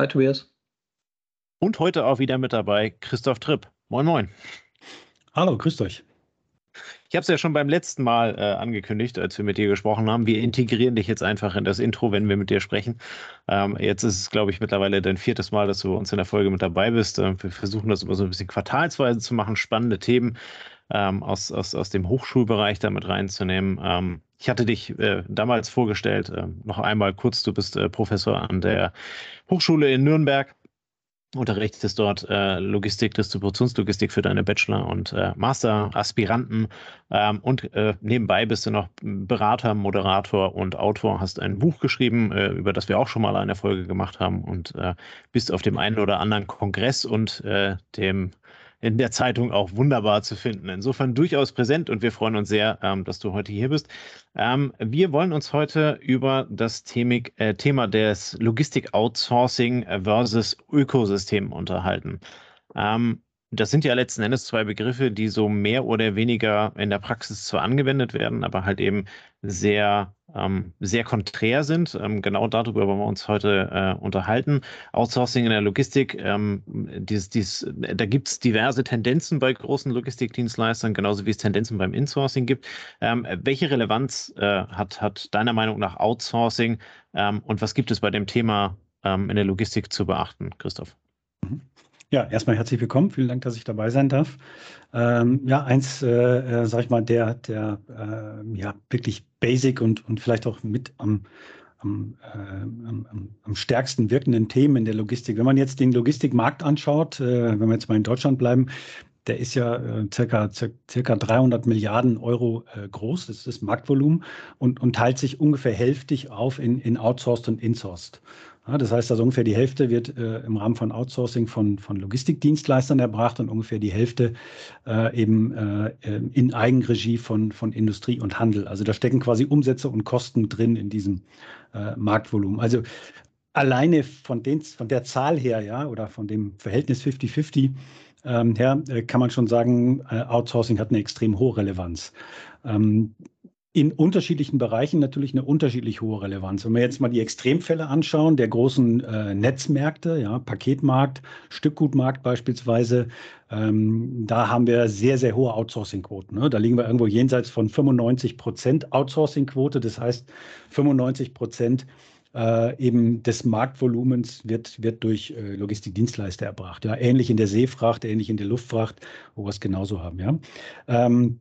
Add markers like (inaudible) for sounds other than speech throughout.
Hi Tobias. Und heute auch wieder mit dabei Christoph Tripp. Moin, moin. Hallo, grüßt euch. Ich habe es ja schon beim letzten Mal äh, angekündigt, als wir mit dir gesprochen haben. Wir integrieren dich jetzt einfach in das Intro, wenn wir mit dir sprechen. Ähm, jetzt ist es, glaube ich, mittlerweile dein viertes Mal, dass du bei uns in der Folge mit dabei bist. Äh, wir versuchen das immer so ein bisschen quartalsweise zu machen, spannende Themen ähm, aus, aus, aus dem Hochschulbereich damit reinzunehmen. Ähm, ich hatte dich äh, damals vorgestellt, äh, noch einmal kurz, du bist äh, Professor an der Hochschule in Nürnberg unterrichtest dort äh, Logistik, Distributionslogistik für deine Bachelor- und äh, Master-Aspiranten. Ähm, und äh, nebenbei bist du noch Berater, Moderator und Autor, hast ein Buch geschrieben, äh, über das wir auch schon mal eine Folge gemacht haben und äh, bist auf dem einen oder anderen Kongress und äh, dem in der Zeitung auch wunderbar zu finden. Insofern durchaus präsent und wir freuen uns sehr, ähm, dass du heute hier bist. Ähm, wir wollen uns heute über das Thema, äh, Thema des Logistik-Outsourcing versus Ökosystem unterhalten. Ähm, das sind ja letzten Endes zwei Begriffe, die so mehr oder weniger in der Praxis zwar angewendet werden, aber halt eben sehr, ähm, sehr konträr sind. Ähm, genau darüber wollen wir uns heute äh, unterhalten. Outsourcing in der Logistik, ähm, dies, dies, da gibt es diverse Tendenzen bei großen Logistikdienstleistern, genauso wie es Tendenzen beim Insourcing gibt. Ähm, welche Relevanz äh, hat, hat deiner Meinung nach Outsourcing ähm, und was gibt es bei dem Thema ähm, in der Logistik zu beachten, Christoph? Mhm. Ja, erstmal herzlich willkommen. Vielen Dank, dass ich dabei sein darf. Ähm, ja, eins, äh, äh, sag ich mal, der, der äh, ja, wirklich basic und, und vielleicht auch mit am, am, äh, am, am, stärksten wirkenden Themen in der Logistik. Wenn man jetzt den Logistikmarkt anschaut, äh, wenn wir jetzt mal in Deutschland bleiben, der ist ja äh, circa, circa 300 Milliarden Euro äh, groß, das ist das Marktvolumen, und, und teilt sich ungefähr hälftig auf in, in Outsourced und Insourced. Das heißt, also ungefähr die Hälfte wird äh, im Rahmen von Outsourcing von, von Logistikdienstleistern erbracht und ungefähr die Hälfte äh, eben äh, in Eigenregie von, von Industrie und Handel. Also da stecken quasi Umsätze und Kosten drin in diesem äh, Marktvolumen. Also alleine von, den, von der Zahl her, ja, oder von dem Verhältnis 50-50 ähm, her, äh, kann man schon sagen, äh, Outsourcing hat eine extrem hohe Relevanz. Ähm, in unterschiedlichen Bereichen natürlich eine unterschiedlich hohe Relevanz. Wenn wir jetzt mal die Extremfälle anschauen, der großen äh, Netzmärkte, ja, Paketmarkt, Stückgutmarkt beispielsweise, ähm, da haben wir sehr, sehr hohe Outsourcing-Quoten. Ne? Da liegen wir irgendwo jenseits von 95 Prozent Outsourcing-Quote. Das heißt, 95 Prozent äh, eben des Marktvolumens wird, wird durch äh, Logistikdienstleister erbracht. Ja, ähnlich in der Seefracht, ähnlich in der Luftfracht, wo wir es genauso haben. Ja. Ähm,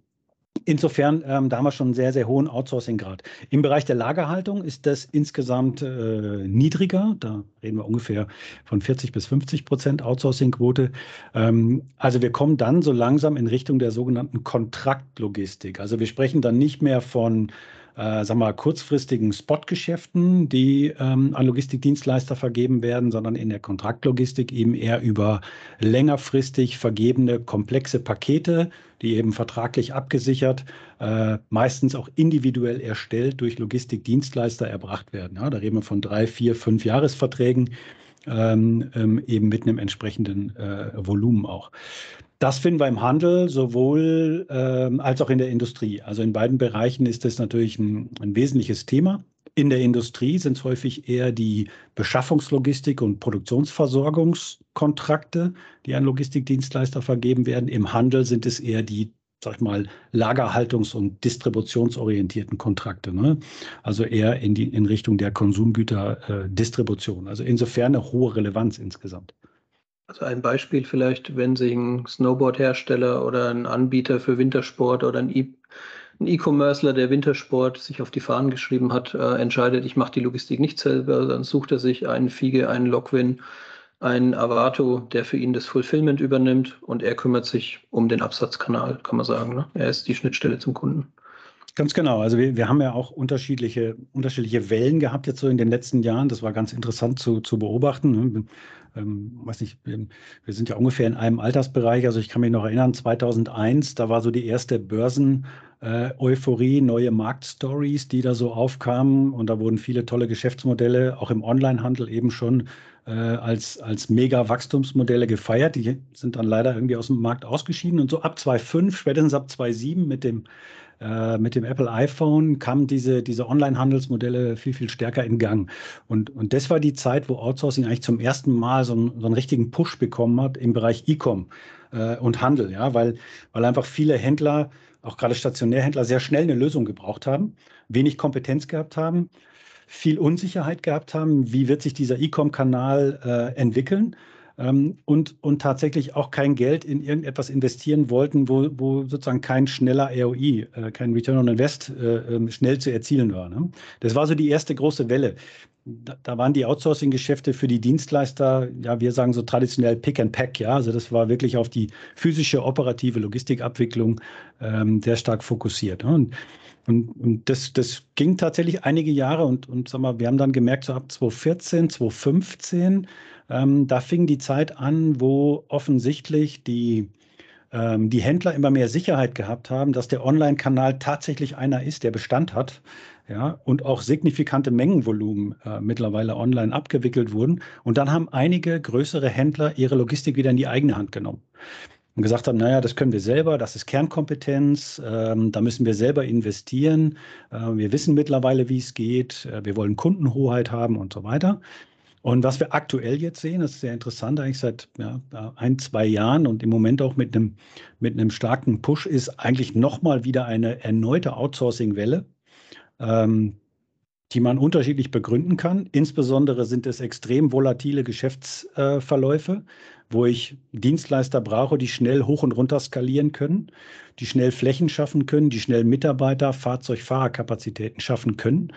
Insofern, ähm, da haben wir schon einen sehr, sehr hohen Outsourcing-Grad. Im Bereich der Lagerhaltung ist das insgesamt äh, niedriger. Da reden wir ungefähr von 40 bis 50 Prozent Outsourcing-Quote. Ähm, also wir kommen dann so langsam in Richtung der sogenannten Kontraktlogistik. Also wir sprechen dann nicht mehr von äh, sagen wir, kurzfristigen Spotgeschäften, die ähm, an Logistikdienstleister vergeben werden, sondern in der Kontraktlogistik eben eher über längerfristig vergebene komplexe Pakete, die eben vertraglich abgesichert, äh, meistens auch individuell erstellt durch Logistikdienstleister erbracht werden. Ja, da reden wir von drei, vier, fünf Jahresverträgen, ähm, ähm, eben mit einem entsprechenden äh, Volumen auch. Das finden wir im Handel sowohl ähm, als auch in der Industrie. Also in beiden Bereichen ist das natürlich ein, ein wesentliches Thema. In der Industrie sind es häufig eher die Beschaffungslogistik und Produktionsversorgungskontrakte, die an Logistikdienstleister vergeben werden. Im Handel sind es eher die sag ich mal, Lagerhaltungs- und distributionsorientierten Kontrakte. Ne? Also eher in, die, in Richtung der Konsumgüterdistribution. Äh, also insofern eine hohe Relevanz insgesamt. Also ein Beispiel vielleicht, wenn sich ein Snowboard-Hersteller oder ein Anbieter für Wintersport oder ein e ein E-Commercer, der Wintersport sich auf die Fahnen geschrieben hat, äh, entscheidet, ich mache die Logistik nicht selber, dann sucht er sich einen Fiege, einen Logwin, einen Avato, der für ihn das Fulfillment übernimmt und er kümmert sich um den Absatzkanal, kann man sagen. Ne? Er ist die Schnittstelle zum Kunden. Ganz genau. Also wir, wir haben ja auch unterschiedliche, unterschiedliche Wellen gehabt jetzt so in den letzten Jahren. Das war ganz interessant zu, zu beobachten. Ne? Ähm, weiß nicht, wir, sind ja ungefähr in einem Altersbereich. Also ich kann mich noch erinnern, 2001, da war so die erste Börsen, äh, Euphorie, neue Marktstories, die da so aufkamen. Und da wurden viele tolle Geschäftsmodelle, auch im Onlinehandel eben schon äh, als, als Mega-Wachstumsmodelle gefeiert. Die sind dann leider irgendwie aus dem Markt ausgeschieden. Und so ab 2005, spätestens ab 2007 mit dem äh, mit dem Apple iPhone kamen diese, diese Online-Handelsmodelle viel, viel stärker in Gang. Und, und das war die Zeit, wo Outsourcing eigentlich zum ersten Mal so einen, so einen richtigen Push bekommen hat im Bereich E-Com äh, und Handel, ja, weil, weil einfach viele Händler, auch gerade Stationärhändler, sehr schnell eine Lösung gebraucht haben, wenig Kompetenz gehabt haben, viel Unsicherheit gehabt haben, wie wird sich dieser E-Com-Kanal äh, entwickeln ähm, und, und tatsächlich auch kein Geld in irgendetwas investieren wollten, wo, wo sozusagen kein schneller ROI, äh, kein Return on Invest äh, ähm, schnell zu erzielen war. Ne? Das war so die erste große Welle. Da, waren die Outsourcing-Geschäfte für die Dienstleister, ja, wir sagen so traditionell Pick and Pack, ja, also das war wirklich auf die physische, operative Logistikabwicklung ähm, sehr stark fokussiert. Ne? Und und, und das, das ging tatsächlich einige Jahre und, und sag mal, wir haben dann gemerkt, so ab 2014, 2015 ähm, da fing die Zeit an, wo offensichtlich die, ähm, die Händler immer mehr Sicherheit gehabt haben, dass der Online-Kanal tatsächlich einer ist, der Bestand hat. Ja, und auch signifikante Mengenvolumen äh, mittlerweile online abgewickelt wurden. Und dann haben einige größere Händler ihre Logistik wieder in die eigene Hand genommen und gesagt haben, naja, das können wir selber, das ist Kernkompetenz, ähm, da müssen wir selber investieren. Äh, wir wissen mittlerweile, wie es geht, äh, wir wollen Kundenhoheit haben und so weiter. Und was wir aktuell jetzt sehen, das ist sehr interessant, eigentlich seit ja, ein, zwei Jahren und im Moment auch mit einem, mit einem starken Push, ist eigentlich nochmal wieder eine erneute Outsourcing-Welle, ähm, die man unterschiedlich begründen kann. Insbesondere sind es extrem volatile Geschäftsverläufe, wo ich Dienstleister brauche, die schnell hoch und runter skalieren können, die schnell Flächen schaffen können, die schnell Mitarbeiter, Fahrzeug, Fahrerkapazitäten schaffen können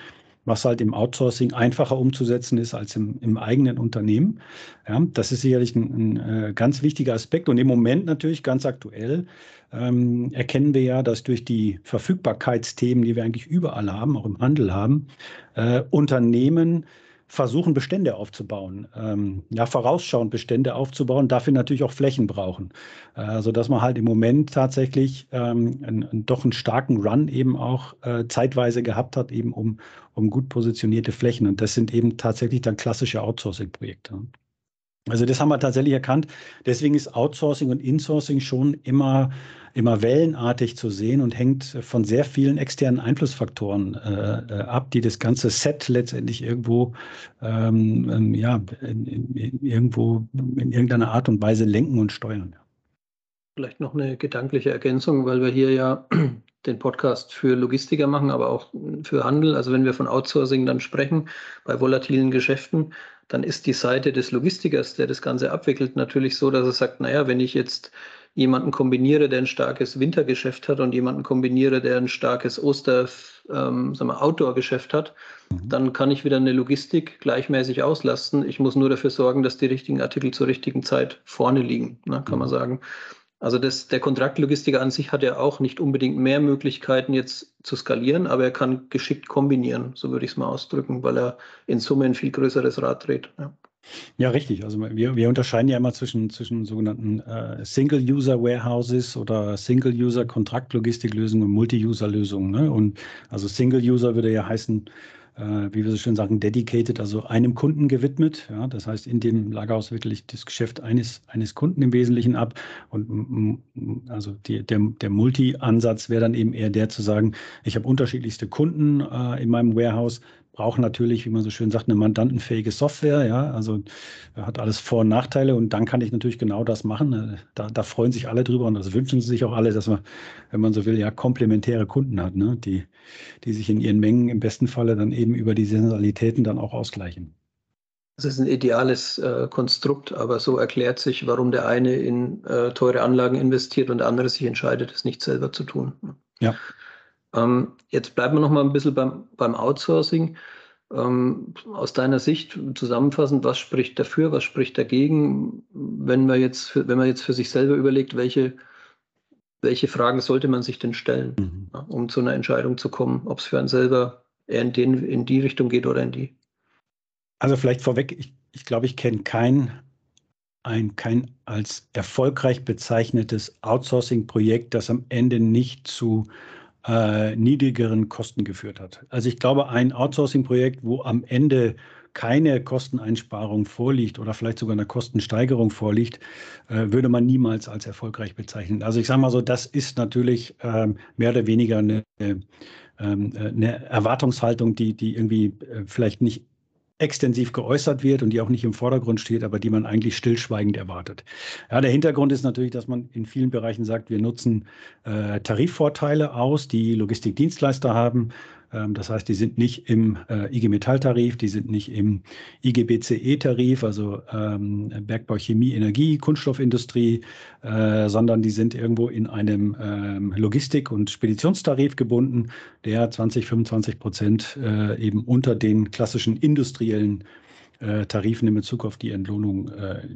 was halt im Outsourcing einfacher umzusetzen ist als im, im eigenen Unternehmen. Ja, das ist sicherlich ein, ein äh, ganz wichtiger Aspekt. Und im Moment natürlich ganz aktuell ähm, erkennen wir ja, dass durch die Verfügbarkeitsthemen, die wir eigentlich überall haben, auch im Handel haben, äh, Unternehmen versuchen, Bestände aufzubauen, ähm, ja, vorausschauend Bestände aufzubauen, dafür natürlich auch Flächen brauchen. Äh, sodass man halt im Moment tatsächlich ähm, einen, doch einen starken Run eben auch äh, zeitweise gehabt hat, eben um, um gut positionierte Flächen. Und das sind eben tatsächlich dann klassische Outsourcing-Projekte. Also das haben wir tatsächlich erkannt. Deswegen ist Outsourcing und Insourcing schon immer immer wellenartig zu sehen und hängt von sehr vielen externen Einflussfaktoren äh, äh ab, die das ganze Set letztendlich irgendwo, ähm, ähm, ja, in, in, irgendwo in irgendeiner Art und Weise lenken und steuern. Vielleicht noch eine gedankliche Ergänzung, weil wir hier ja (clears throat) den Podcast für Logistiker machen, aber auch für Handel. Also wenn wir von Outsourcing dann sprechen, bei volatilen Geschäften, dann ist die Seite des Logistikers, der das Ganze abwickelt, natürlich so, dass er sagt, naja, wenn ich jetzt jemanden kombiniere, der ein starkes Wintergeschäft hat und jemanden kombiniere, der ein starkes Oster, ähm, Outdoor-Geschäft hat, mhm. dann kann ich wieder eine Logistik gleichmäßig auslasten. Ich muss nur dafür sorgen, dass die richtigen Artikel zur richtigen Zeit vorne liegen, ne, kann mhm. man sagen. Also das, der Kontraktlogistiker an sich hat ja auch nicht unbedingt mehr Möglichkeiten jetzt zu skalieren, aber er kann geschickt kombinieren, so würde ich es mal ausdrücken, weil er in Summe ein viel größeres Rad dreht. Ja. Ja, richtig. Also wir, wir unterscheiden ja immer zwischen, zwischen sogenannten äh, Single-User-Warehouses oder Single-User-Kontraktlogistiklösungen und Multi-User-Lösungen. Ne? Und also Single-User würde ja heißen, äh, wie wir so schön sagen, dedicated, also einem Kunden gewidmet. Ja? Das heißt, in dem Lagerhaus wickele ich das Geschäft eines, eines Kunden im Wesentlichen ab. Und also die, der, der Multi-Ansatz wäre dann eben eher der zu sagen, ich habe unterschiedlichste Kunden äh, in meinem Warehouse, brauchen natürlich, wie man so schön sagt, eine mandantenfähige Software. Ja, also hat alles Vor- und Nachteile und dann kann ich natürlich genau das machen. Da, da freuen sich alle drüber und das wünschen sich auch alle, dass man, wenn man so will, ja komplementäre Kunden hat, ne? die, die sich in ihren Mengen im besten Falle dann eben über die Saisonalitäten dann auch ausgleichen. Das ist ein ideales äh, Konstrukt, aber so erklärt sich, warum der eine in äh, teure Anlagen investiert und der andere sich entscheidet, es nicht selber zu tun. Ja. Ähm, jetzt bleiben wir noch mal ein bisschen beim, beim Outsourcing. Ähm, aus deiner Sicht zusammenfassend, was spricht dafür, was spricht dagegen, wenn man jetzt für, wenn man jetzt für sich selber überlegt, welche, welche Fragen sollte man sich denn stellen, mhm. ja, um zu einer Entscheidung zu kommen, ob es für einen selber eher in, den, in die Richtung geht oder in die? Also vielleicht vorweg, ich, ich glaube, ich kenne kein, ein, kein als erfolgreich bezeichnetes Outsourcing-Projekt, das am Ende nicht zu äh, niedrigeren Kosten geführt hat. Also ich glaube, ein Outsourcing-Projekt, wo am Ende keine Kosteneinsparung vorliegt oder vielleicht sogar eine Kostensteigerung vorliegt, äh, würde man niemals als erfolgreich bezeichnen. Also ich sage mal so, das ist natürlich ähm, mehr oder weniger eine, ähm, eine Erwartungshaltung, die, die irgendwie äh, vielleicht nicht extensiv geäußert wird und die auch nicht im Vordergrund steht, aber die man eigentlich stillschweigend erwartet. Ja, der Hintergrund ist natürlich, dass man in vielen Bereichen sagt, wir nutzen äh, Tarifvorteile aus, die Logistikdienstleister haben. Ähm, das heißt, die sind nicht im äh, IG Metall-Tarif, die sind nicht im IG BCE-Tarif, also ähm, Bergbau, Chemie, Energie, Kunststoffindustrie, äh, sondern die sind irgendwo in einem ähm, Logistik- und Speditionstarif gebunden, der 20, 25 Prozent äh, eben unter den klassischen industriellen Tarifen in Bezug auf die Entlohnung äh,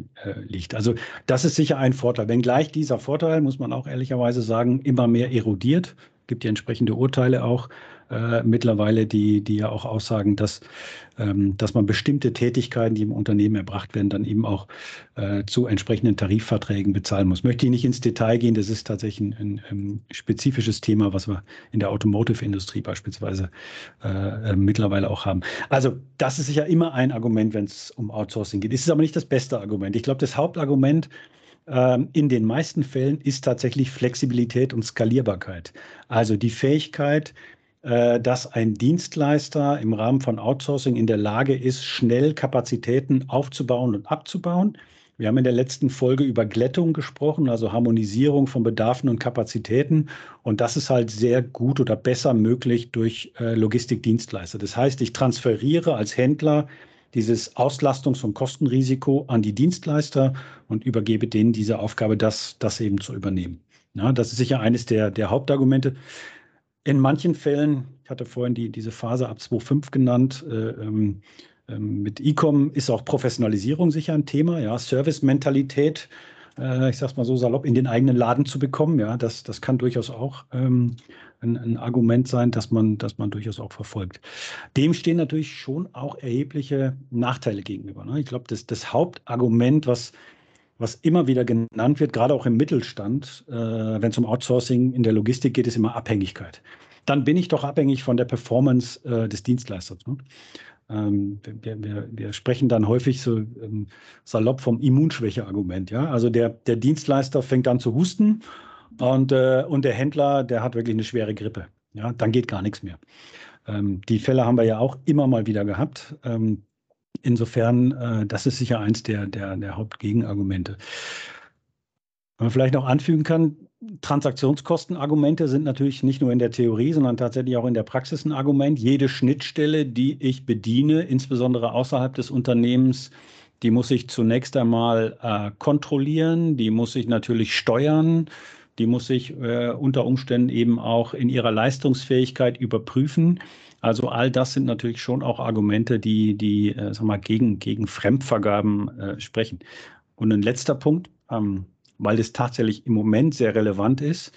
liegt. Also das ist sicher ein Vorteil. Wenngleich dieser Vorteil, muss man auch ehrlicherweise sagen, immer mehr erodiert. Gibt ja entsprechende Urteile auch äh, mittlerweile, die, die ja auch aussagen, dass, ähm, dass man bestimmte Tätigkeiten, die im Unternehmen erbracht werden, dann eben auch äh, zu entsprechenden Tarifverträgen bezahlen muss. Möchte ich nicht ins Detail gehen, das ist tatsächlich ein, ein, ein spezifisches Thema, was wir in der Automotive-Industrie beispielsweise äh, äh mittlerweile auch haben. Also das ist sicher immer ein Argument, wenn es um Outsourcing geht. Es ist aber nicht das beste Argument. Ich glaube, das Hauptargument, ähm, in den meisten Fällen ist tatsächlich Flexibilität und Skalierbarkeit. Also die Fähigkeit, äh, dass ein Dienstleister im Rahmen von Outsourcing in der Lage ist, schnell Kapazitäten aufzubauen und abzubauen. Wir haben in der letzten Folge über Glättung gesprochen, also Harmonisierung von Bedarfen und Kapazitäten. Und das ist halt sehr gut oder besser möglich durch äh, Logistikdienstleister. Das heißt, ich transferiere als Händler dieses Auslastungs- und Kostenrisiko an die Dienstleister und übergebe denen diese Aufgabe, das, das eben zu übernehmen. Ja, das ist sicher eines der, der Hauptargumente. In manchen Fällen, ich hatte vorhin die, diese Phase ab 2.5 genannt, äh, ähm, ähm, mit E-Com ist auch Professionalisierung sicher ein Thema, ja, Service-Mentalität, äh, ich sag's mal so salopp, in den eigenen Laden zu bekommen, ja, das, das kann durchaus auch ähm, ein, ein, Argument sein, dass man, dass man durchaus auch verfolgt. Dem stehen natürlich schon auch erhebliche Nachteile gegenüber. Ne? Ich glaube, das, das Hauptargument, was was immer wieder genannt wird, gerade auch im Mittelstand, äh, wenn es um Outsourcing in der Logistik geht, ist immer Abhängigkeit. Dann bin ich doch abhängig von der Performance äh, des Dienstleisters. Ne? Ähm, wir, wir, wir, sprechen dann häufig so ähm, salopp vom Immunschwäche-Argument. Ja? Also der, der Dienstleister fängt an zu husten und, äh, und der Händler, der hat wirklich eine schwere Grippe. Ja? Dann geht gar nichts mehr. Ähm, die Fälle haben wir ja auch immer mal wieder gehabt. Insofern, äh, das ist sicher eins der, der, der Hauptgegenargumente. Was man vielleicht noch anfügen kann, Transaktionskostenargumente sind natürlich nicht nur in der Theorie, sondern tatsächlich auch in der Praxis ein Argument. Jede Schnittstelle, die ich bediene, insbesondere außerhalb des Unternehmens, die muss ich zunächst einmal äh, kontrollieren, die muss ich natürlich steuern, die muss ich äh, unter Umständen eben auch in ihrer Leistungsfähigkeit überprüfen. Also all das sind natürlich schon auch Argumente, die, die äh, sag mal, gegen, gegen Fremdvergaben äh, sprechen. Und ein letzter Punkt, ähm, weil es tatsächlich im Moment sehr relevant ist,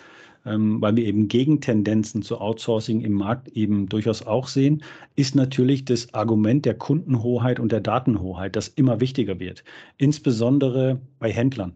ähm, weil wir eben Gegentendenzen zu Outsourcing im Markt eben durchaus auch sehen, ist natürlich das Argument der Kundenhoheit und der Datenhoheit, das immer wichtiger wird, insbesondere bei Händlern.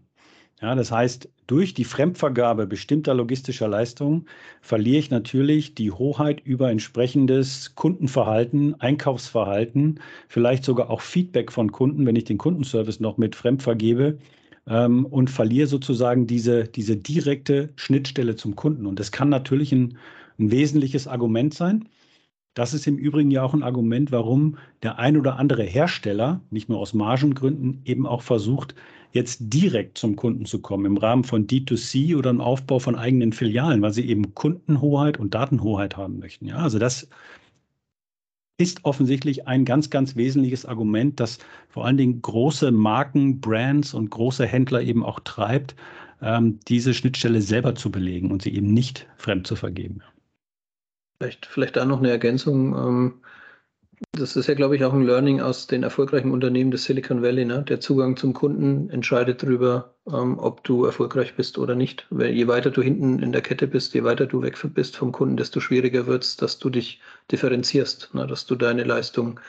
Ja, das heißt, durch die Fremdvergabe bestimmter logistischer Leistungen verliere ich natürlich die Hoheit über entsprechendes Kundenverhalten, Einkaufsverhalten, vielleicht sogar auch Feedback von Kunden, wenn ich den Kundenservice noch mit fremd vergebe ähm, und verliere sozusagen diese, diese direkte Schnittstelle zum Kunden. Und das kann natürlich ein, ein wesentliches Argument sein. Das ist im Übrigen ja auch ein Argument, warum der ein oder andere Hersteller, nicht nur aus Margengründen, eben auch versucht, jetzt direkt zum Kunden zu kommen im Rahmen von D2C oder im Aufbau von eigenen Filialen, weil sie eben Kundenhoheit und Datenhoheit haben möchten. Ja, also das ist offensichtlich ein ganz, ganz wesentliches Argument, das vor allen Dingen große Marken, Brands und große Händler eben auch treibt, ähm, diese Schnittstelle selber zu belegen und sie eben nicht fremd zu vergeben. Vielleicht, vielleicht da noch eine Ergänzung. Das ist ja, glaube ich, auch ein Learning aus den erfolgreichen Unternehmen des Silicon Valley. Ne? Der Zugang zum Kunden entscheidet darüber, ähm, ob du erfolgreich bist oder nicht. Weil je weiter du hinten in der Kette bist, je weiter du weg bist vom Kunden, desto schwieriger wird es, dass du dich differenzierst, ne? dass du deine Leistung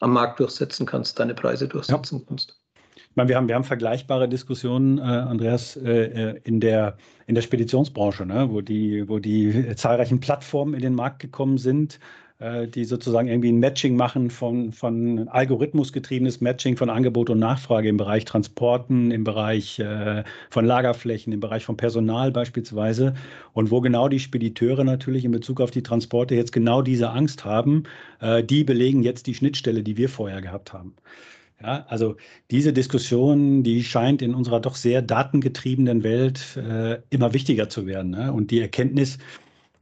am Markt durchsetzen kannst, deine Preise durchsetzen ja. kannst. Ich meine, wir haben, wir haben vergleichbare Diskussionen, äh, Andreas, äh, äh in, der, in der Speditionsbranche, ne? wo, die, wo die zahlreichen Plattformen in den Markt gekommen sind, die sozusagen irgendwie ein Matching machen von, von algorithmusgetriebenes Matching von Angebot und Nachfrage im Bereich Transporten, im Bereich äh, von Lagerflächen, im Bereich von Personal beispielsweise. Und wo genau die Spediteure natürlich in Bezug auf die Transporte jetzt genau diese Angst haben, äh, die belegen jetzt die Schnittstelle, die wir vorher gehabt haben. Ja, also diese Diskussion, die scheint in unserer doch sehr datengetriebenen Welt äh, immer wichtiger zu werden. Ne? Und die Erkenntnis,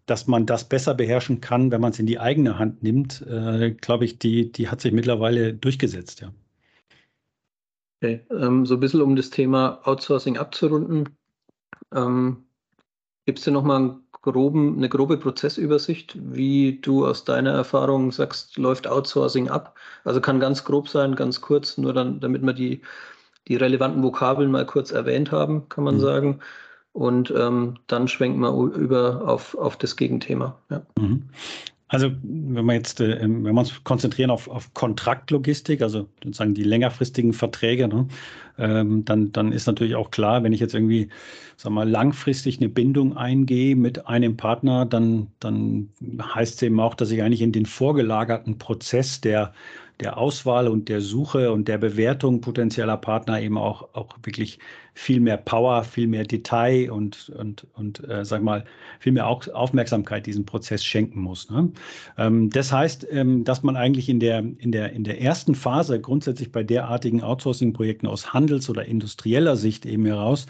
dass man das besser beherrschen kann, wenn man es in die eigene Hand nimmt, äh, glaube ich, die, die hat sich mittlerweile durchgesetzt, ja. Okay, ähm, so ein bisschen um das Thema Outsourcing abzurunden. Ähm, Gibt es dir nochmal groben, eine grobe Prozessübersicht, wie du aus deiner Erfahrung sagst, läuft Outsourcing ab? Also kann ganz grob sein, ganz kurz, nur dann, damit wir die, die relevanten Vokabeln mal kurz erwähnt haben, kann man mhm. sagen und ähm, dann schwenken wir über auf, auf das Gegenthema. Ja. Mhm. Also wenn wir jetzt, äh, wenn wir uns konzentrieren auf, auf Kontraktlogistik, also sozusagen die längerfristigen Verträge, ne, ähm, dann, dann ist natürlich auch klar, wenn ich jetzt irgendwie, sag mal, langfristig eine Bindung eingehe mit einem Partner, dann, dann heißt es eben auch, dass ich eigentlich in den vorgelagerten Prozess der der Auswahl und der Suche und der Bewertung potenzieller Partner eben auch, auch wirklich viel mehr Power, viel mehr Detail und, und, und äh, sag mal, viel mehr Aufmerksamkeit diesem Prozess schenken muss. Ne? Ähm, das heißt, ähm, dass man eigentlich in der, in, der, in der ersten Phase grundsätzlich bei derartigen Outsourcing-Projekten aus Handels- oder industrieller Sicht eben heraus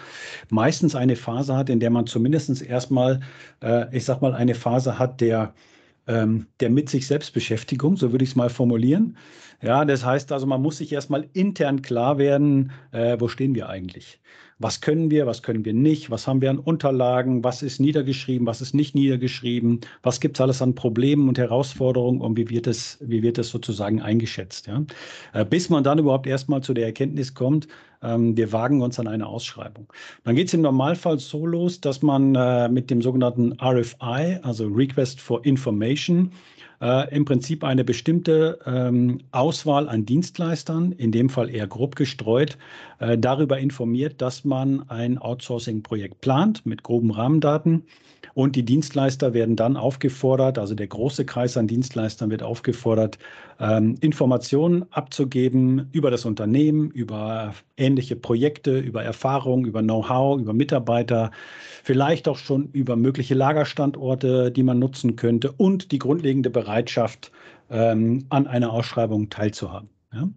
meistens eine Phase hat, in der man zumindest erstmal, äh, ich sag mal, eine Phase hat der ähm, der mit sich selbst Beschäftigung, so würde ich es mal formulieren. Ja, das heißt also, man muss sich erstmal intern klar werden, äh, wo stehen wir eigentlich? Was können wir, was können wir nicht? Was haben wir an Unterlagen? Was ist niedergeschrieben? Was ist nicht niedergeschrieben? Was gibt es alles an Problemen und Herausforderungen und wie wird es, wie wird es sozusagen eingeschätzt? Ja? Äh, bis man dann überhaupt erstmal zu der Erkenntnis kommt, ähm, wir wagen uns an eine Ausschreibung. Dann geht es im Normalfall so los, dass man äh, mit dem sogenannten RFI, also Request for Information, äh, im Prinzip eine bestimmte ähm, Auswahl an Dienstleistern, in dem Fall eher grob gestreut, äh, darüber informiert, dass man ein Outsourcing-Projekt plant mit groben Rahmendaten. Und die Dienstleister werden dann aufgefordert, also der große Kreis an Dienstleistern wird aufgefordert, ähm, Informationen abzugeben über das Unternehmen, über ähnliche Projekte, über Erfahrung, über Know-how, über Mitarbeiter, vielleicht auch schon über mögliche Lagerstandorte, die man nutzen könnte und die grundlegende Bereitschaft, ähm, an einer Ausschreibung teilzuhaben. Ja.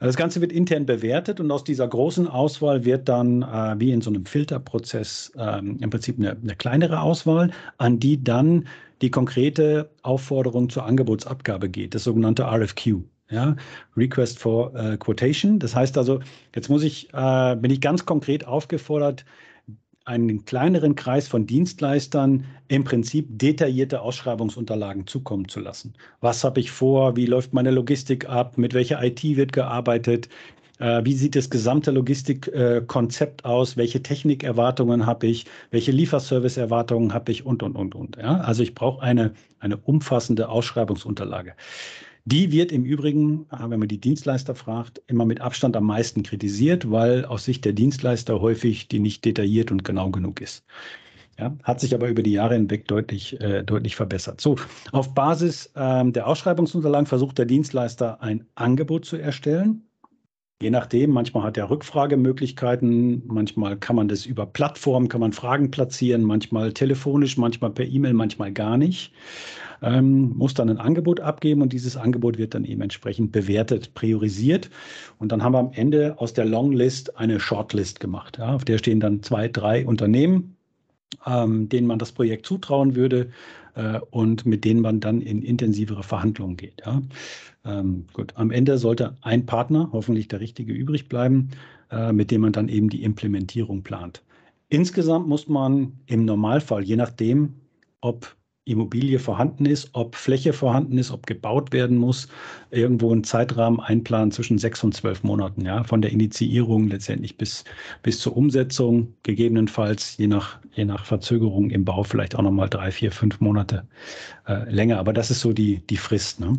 Also das Ganze wird intern bewertet und aus dieser großen Auswahl wird dann äh, wie in so einem Filterprozess ähm, im Prinzip eine, eine, kleinere Auswahl, an die dann die konkrete Aufforderung zur Angebotsabgabe geht, das sogenannte RFQ. Ja, Request for äh, Quotation. Das heißt also, jetzt muss ich, äh, bin ich ganz konkret aufgefordert, einen kleineren Kreis von Dienstleistern im Prinzip detaillierte Ausschreibungsunterlagen zukommen zu lassen. Was habe ich vor? Wie läuft meine Logistik ab? Mit welcher IT wird gearbeitet? Äh, wie sieht das gesamte Logistikkonzept aus? Welche Technikerwartungen habe ich? Welche Lieferservice-Erwartungen habe ich? Und, und, und, und. Ja? Also ich brauche eine, eine umfassende Ausschreibungsunterlage. Die wird im Übrigen, äh, wenn man die Dienstleister fragt, immer mit Abstand am meisten kritisiert, weil aus Sicht der Dienstleister häufig die nicht detailliert und genau genug ist. Ja, hat sich aber über die Jahre hinweg deutlich, äh, deutlich verbessert. So, auf Basis ähm, der Ausschreibungsunterlagen versucht der Dienstleister ein Angebot zu erstellen. Je nachdem, manchmal hat er Rückfragemöglichkeiten, manchmal kann man das über Plattformen, kann man Fragen platzieren, manchmal telefonisch, manchmal per E-Mail, manchmal gar nicht ähm, muss dann ein Angebot abgeben und dieses Angebot wird dann eben entsprechend bewertet, priorisiert. Und dann haben wir am Ende aus der Longlist eine Shortlist gemacht. Ja, auf der stehen dann zwei, drei Unternehmen, ähm, denen man das Projekt zutrauen würde, äh, und mit denen man dann in intensivere Verhandlungen geht. Ja? Ähm, gut, am Ende sollte ein Partner, hoffentlich der richtige, übrig bleiben, äh, mit dem man dann eben die Implementierung plant. Insgesamt muss man im Normalfall, je nachdem, ob Immobilie vorhanden ist, ob Fläche vorhanden ist, ob gebaut werden muss, irgendwo einen Zeitrahmen einplanen zwischen sechs und zwölf Monaten, ja, von der Initiierung letztendlich bis, bis zur Umsetzung, gegebenenfalls je nach, je nach Verzögerung im Bau vielleicht auch nochmal drei, vier, fünf Monate äh, länger. Aber das ist so die, die Frist ne?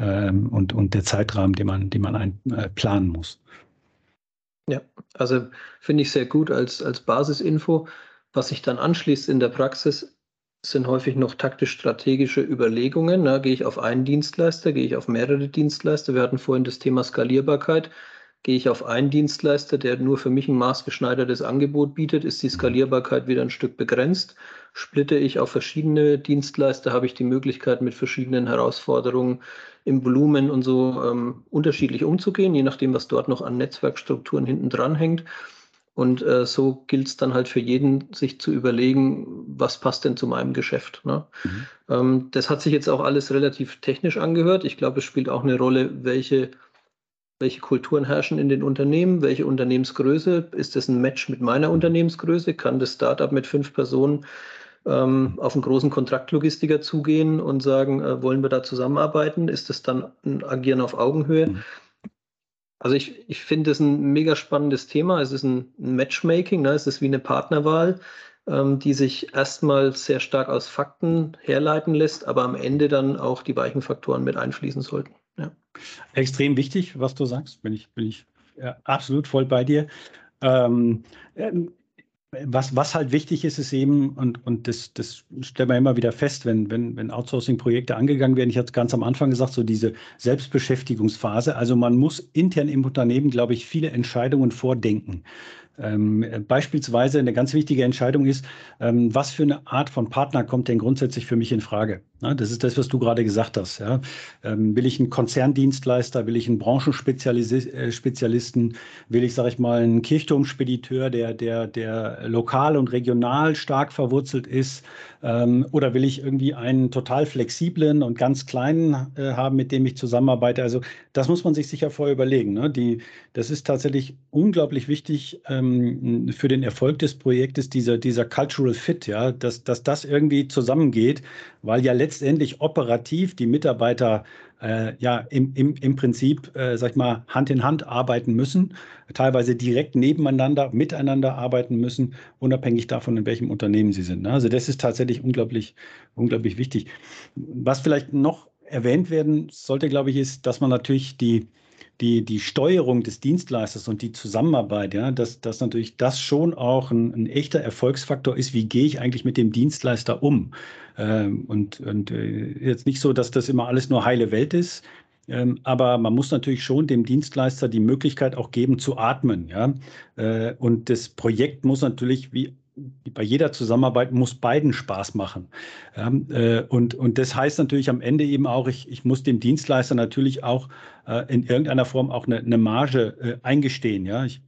ähm, und, und der Zeitrahmen, den man, den man einplanen äh, muss. Ja, also finde ich sehr gut als, als Basisinfo. Was sich dann anschließt in der Praxis, sind häufig noch taktisch-strategische Überlegungen. Na, gehe ich auf einen Dienstleister, gehe ich auf mehrere Dienstleister? Wir hatten vorhin das Thema Skalierbarkeit. Gehe ich auf einen Dienstleister, der nur für mich ein maßgeschneidertes Angebot bietet, ist die Skalierbarkeit wieder ein Stück begrenzt. Splitte ich auf verschiedene Dienstleister, habe ich die Möglichkeit, mit verschiedenen Herausforderungen im Volumen und so ähm, unterschiedlich umzugehen, je nachdem, was dort noch an Netzwerkstrukturen hinten dran hängt. Und äh, so gilt es dann halt für jeden, sich zu überlegen, was passt denn zu meinem Geschäft. Ne? Mhm. Ähm, das hat sich jetzt auch alles relativ technisch angehört. Ich glaube, es spielt auch eine Rolle, welche, welche Kulturen herrschen in den Unternehmen, welche Unternehmensgröße. Ist das ein Match mit meiner Unternehmensgröße? Kann das Startup mit fünf Personen ähm, auf einen großen Kontraktlogistiker zugehen und sagen, äh, wollen wir da zusammenarbeiten? Ist das dann ein Agieren auf Augenhöhe? Mhm. Also ich, ich finde es ein mega spannendes Thema. Es ist ein, Matchmaking, ne? es ist wie eine Partnerwahl, ähm, die sich erstmal sehr stark aus Fakten herleiten lässt, aber am Ende dann auch die weichen Faktoren mit einfließen sollten. Ja. Extrem wichtig, was du sagst, bin ich, bin ich ja, absolut voll bei dir. Ähm, ähm was, was halt wichtig ist, ist eben, und, und das, das stellen wir immer wieder fest, wenn, wenn, wenn Outsourcing-Projekte angegangen werden, ich hatte ganz am Anfang gesagt, so diese Selbstbeschäftigungsphase. Also man muss intern im Unternehmen, glaube ich, viele Entscheidungen vordenken. Ähm, beispielsweise eine ganz wichtige Entscheidung ist, ähm, was für eine Art von Partner kommt denn grundsätzlich für mich in Frage? Ja, das ist das, was du gerade gesagt hast. Ja. Ähm, will ich einen Konzerndienstleister, will ich einen Branchenspezialisten, äh, will ich, sage ich mal, einen Kirchturmspediteur, der, der, der lokal und regional stark verwurzelt ist, ähm, oder will ich irgendwie einen total flexiblen und ganz kleinen äh, haben, mit dem ich zusammenarbeite? Also das muss man sich sicher vorher überlegen. Ne? Die, das ist tatsächlich unglaublich wichtig ähm, für den Erfolg des Projektes, dieser, dieser Cultural Fit, ja, dass, dass das irgendwie zusammengeht, weil ja letztendlich operativ die Mitarbeiter äh, ja im, im, im Prinzip, äh, sag ich mal, Hand in Hand arbeiten müssen, teilweise direkt nebeneinander, miteinander arbeiten müssen, unabhängig davon, in welchem Unternehmen sie sind. Ne? Also das ist tatsächlich unglaublich, unglaublich wichtig. Was vielleicht noch erwähnt werden sollte, glaube ich, ist, dass man natürlich die die, die Steuerung des Dienstleisters und die Zusammenarbeit, ja, dass, dass natürlich das schon auch ein, ein echter Erfolgsfaktor ist, wie gehe ich eigentlich mit dem Dienstleister um. Ähm, und und äh, jetzt nicht so, dass das immer alles nur heile Welt ist, ähm, aber man muss natürlich schon dem Dienstleister die Möglichkeit auch geben zu atmen. Ja? Äh, und das Projekt muss natürlich wie bei jeder Zusammenarbeit muss beiden Spaß machen. Äh, und, und das heißt natürlich am Ende eben auch, ich, ich muss dem Dienstleister natürlich auch äh, in irgendeiner Form auch eine, eine Marge äh, eingestehen. Ja, ich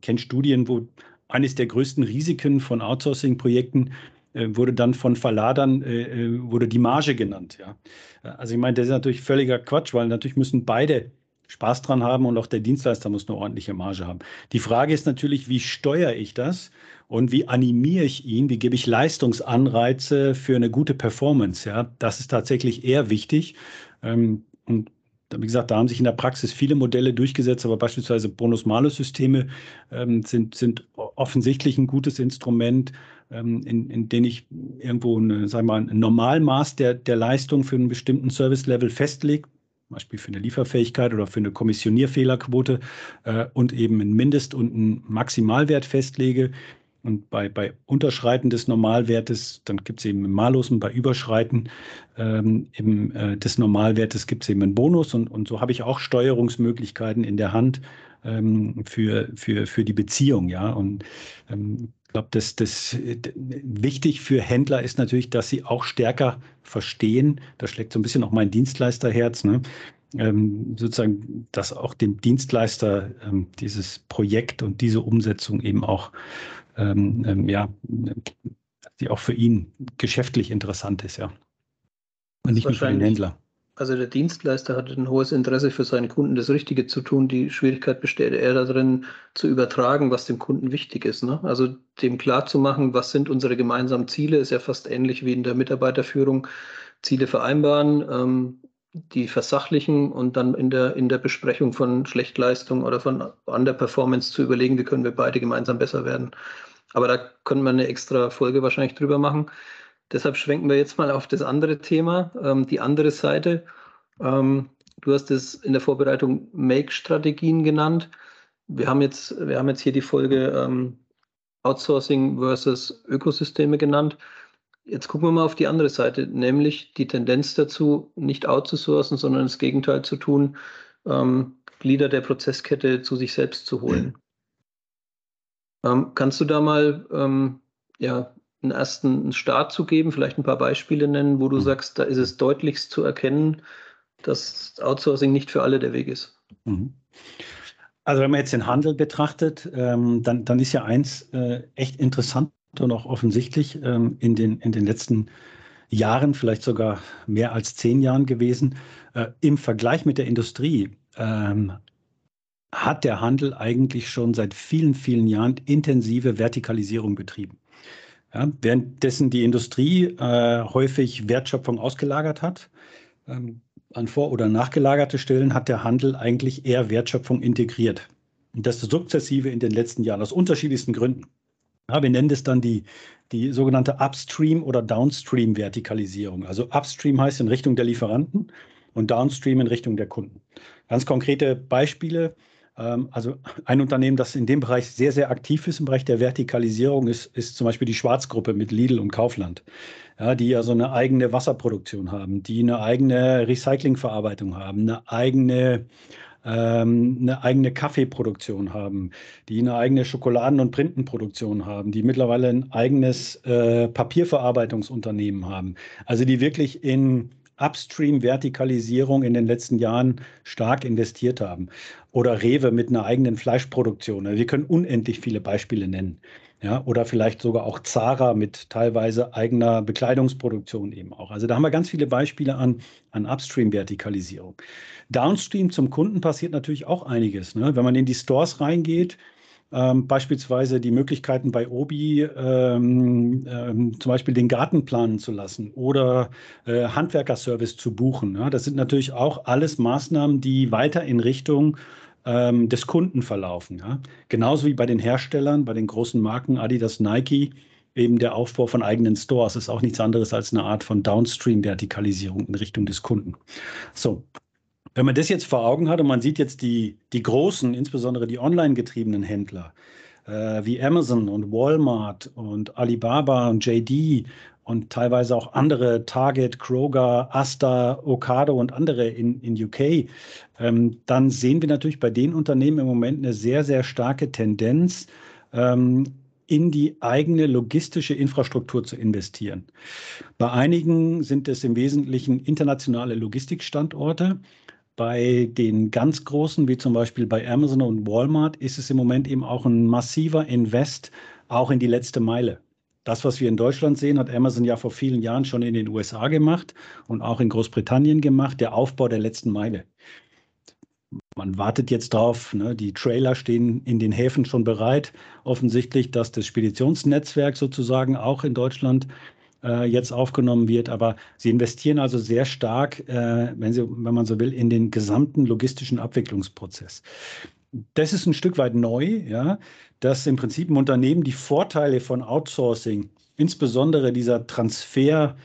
kenne Studien, wo eines der größten Risiken von Outsourcing-Projekten wurde dann von Verladern, wurde die Marge genannt. Ja. Also ich meine, das ist natürlich völliger Quatsch, weil natürlich müssen beide Spaß dran haben und auch der Dienstleister muss eine ordentliche Marge haben. Die Frage ist natürlich, wie steuere ich das? und wie animiere ich ihn, wie gebe ich Leistungsanreize für eine gute Performance. Ja, das ist tatsächlich eher wichtig. Ähm, und wie gesagt, da haben sich in der Praxis viele Modelle durchgesetzt, aber beispielsweise Bonus-Malus-Systeme ähm, sind, sind offensichtlich ein gutes Instrument, ähm, in, in dem ich irgendwo eine, wir mal, ein Normalmaß der, der Leistung für einen bestimmten Service-Level festlege. Beispiel für eine Lieferfähigkeit oder für eine Kommissionierfehlerquote äh, und eben einen Mindest- und einen Maximalwert festlege, und bei, bei Unterschreiten des Normalwertes, dann gibt es eben Malus und bei Überschreiten ähm, eben, äh, des Normalwertes gibt es eben einen Bonus. Und, und so habe ich auch Steuerungsmöglichkeiten in der Hand ähm, für, für, für die Beziehung. Ja? Und ähm, glaube, das, das wichtig für Händler ist natürlich, dass sie auch stärker verstehen. Da schlägt so ein bisschen auch mein Dienstleisterherz. Ne? Ähm, sozusagen, dass auch dem Dienstleister ähm, dieses Projekt und diese Umsetzung eben auch ähm, ähm, ja, die auch für ihn geschäftlich interessant ist, ja. Und nicht nur für den Händler. Also der Dienstleister hat ein hohes Interesse für seinen Kunden, das Richtige zu tun. Die Schwierigkeit besteht eher darin, zu übertragen, was dem Kunden wichtig ist. Ne? Also dem klarzumachen, was sind unsere gemeinsamen Ziele, ist ja fast ähnlich wie in der Mitarbeiterführung. Ziele vereinbaren, ähm, die versachlichen und dann in der, in der Besprechung von Schlechtleistung oder von Underperformance zu überlegen, wie können wir beide gemeinsam besser werden. Aber da können wir eine extra Folge wahrscheinlich drüber machen. Deshalb schwenken wir jetzt mal auf das andere Thema, ähm, die andere Seite. Ähm, du hast es in der Vorbereitung Make-Strategien genannt. Wir haben jetzt, wir haben jetzt hier die Folge ähm, Outsourcing versus Ökosysteme genannt. Jetzt gucken wir mal auf die andere Seite, nämlich die Tendenz dazu, nicht outzusourcen, sondern das Gegenteil zu tun, ähm, Glieder der Prozesskette zu sich selbst zu holen. Ähm, kannst du da mal ähm, ja, einen ersten Start zu geben, vielleicht ein paar Beispiele nennen, wo du mhm. sagst, da ist es deutlichst zu erkennen, dass Outsourcing nicht für alle der Weg ist. Mhm. Also wenn man jetzt den Handel betrachtet, ähm, dann, dann ist ja eins äh, echt interessant und auch offensichtlich ähm, in, den, in den letzten Jahren, vielleicht sogar mehr als zehn Jahren gewesen, äh, im Vergleich mit der Industrie ähm, hat der Handel eigentlich schon seit vielen, vielen Jahren intensive Vertikalisierung betrieben. Ja, währenddessen die Industrie äh, häufig Wertschöpfung ausgelagert hat, ähm, an vor- oder nachgelagerte Stellen hat der Handel eigentlich eher Wertschöpfung integriert. Und das sukzessive in den letzten Jahren aus unterschiedlichsten Gründen. Ja, wir nennen das dann die, die sogenannte Upstream- oder Downstream-Vertikalisierung. Also Upstream heißt in Richtung der Lieferanten und Downstream in Richtung der Kunden. Ganz konkrete Beispiele. Ähm, also ein Unternehmen, das in dem Bereich sehr, sehr aktiv ist, im Bereich der Vertikalisierung, ist, ist zum Beispiel die Schwarzgruppe mit Lidl und Kaufland, ja, die ja so eine eigene Wasserproduktion haben, die eine eigene Recyclingverarbeitung haben, eine eigene ähm, eine eigene Kaffeeproduktion haben, die eine eigene Schokoladen- und Printenproduktion haben, die mittlerweile ein eigenes äh, Papierverarbeitungsunternehmen haben. Also die wirklich in Upstream-Vertikalisierung in den letzten Jahren stark investiert haben. Oder Rewe mit einer eigenen Fleischproduktion. Wir können unendlich viele Beispiele nennen. Ja, oder vielleicht sogar auch Zara mit teilweise eigener Bekleidungsproduktion eben auch. Also da haben wir ganz viele Beispiele an, an Upstream-Vertikalisierung. Downstream zum Kunden passiert natürlich auch einiges. Ne? Wenn man in die Stores reingeht, ähm, beispielsweise die Möglichkeiten bei Obi ähm, ähm, zum Beispiel den Garten planen zu lassen oder äh, Handwerkerservice zu buchen. Ja? Das sind natürlich auch alles Maßnahmen, die weiter in Richtung ähm, des Kunden verlaufen. Ja? Genauso wie bei den Herstellern, bei den großen Marken Adidas, Nike, eben der Aufbau von eigenen Stores ist auch nichts anderes als eine Art von Downstream-Vertikalisierung in Richtung des Kunden. So. Wenn man das jetzt vor Augen hat und man sieht jetzt die, die großen, insbesondere die online getriebenen Händler, äh, wie Amazon und Walmart und Alibaba und JD und teilweise auch andere, Target, Kroger, Asta, Ocado und andere in, in UK, ähm, dann sehen wir natürlich bei den Unternehmen im Moment eine sehr, sehr starke Tendenz, ähm, in die eigene logistische Infrastruktur zu investieren. Bei einigen sind es im Wesentlichen internationale Logistikstandorte. Bei den ganz großen, wie zum Beispiel bei Amazon und Walmart, ist es im Moment eben auch ein massiver Invest auch in die letzte Meile. Das, was wir in Deutschland sehen, hat Amazon ja vor vielen Jahren schon in den USA gemacht und auch in Großbritannien gemacht, der Aufbau der letzten Meile. Man wartet jetzt drauf, ne? die Trailer stehen in den Häfen schon bereit. Offensichtlich, dass das Speditionsnetzwerk sozusagen auch in Deutschland äh, jetzt aufgenommen wird. Aber sie investieren also sehr stark, äh, wenn, sie, wenn man so will, in den gesamten logistischen Abwicklungsprozess. Das ist ein Stück weit neu, ja dass im Prinzip ein Unternehmen die Vorteile von Outsourcing, insbesondere dieser Transfer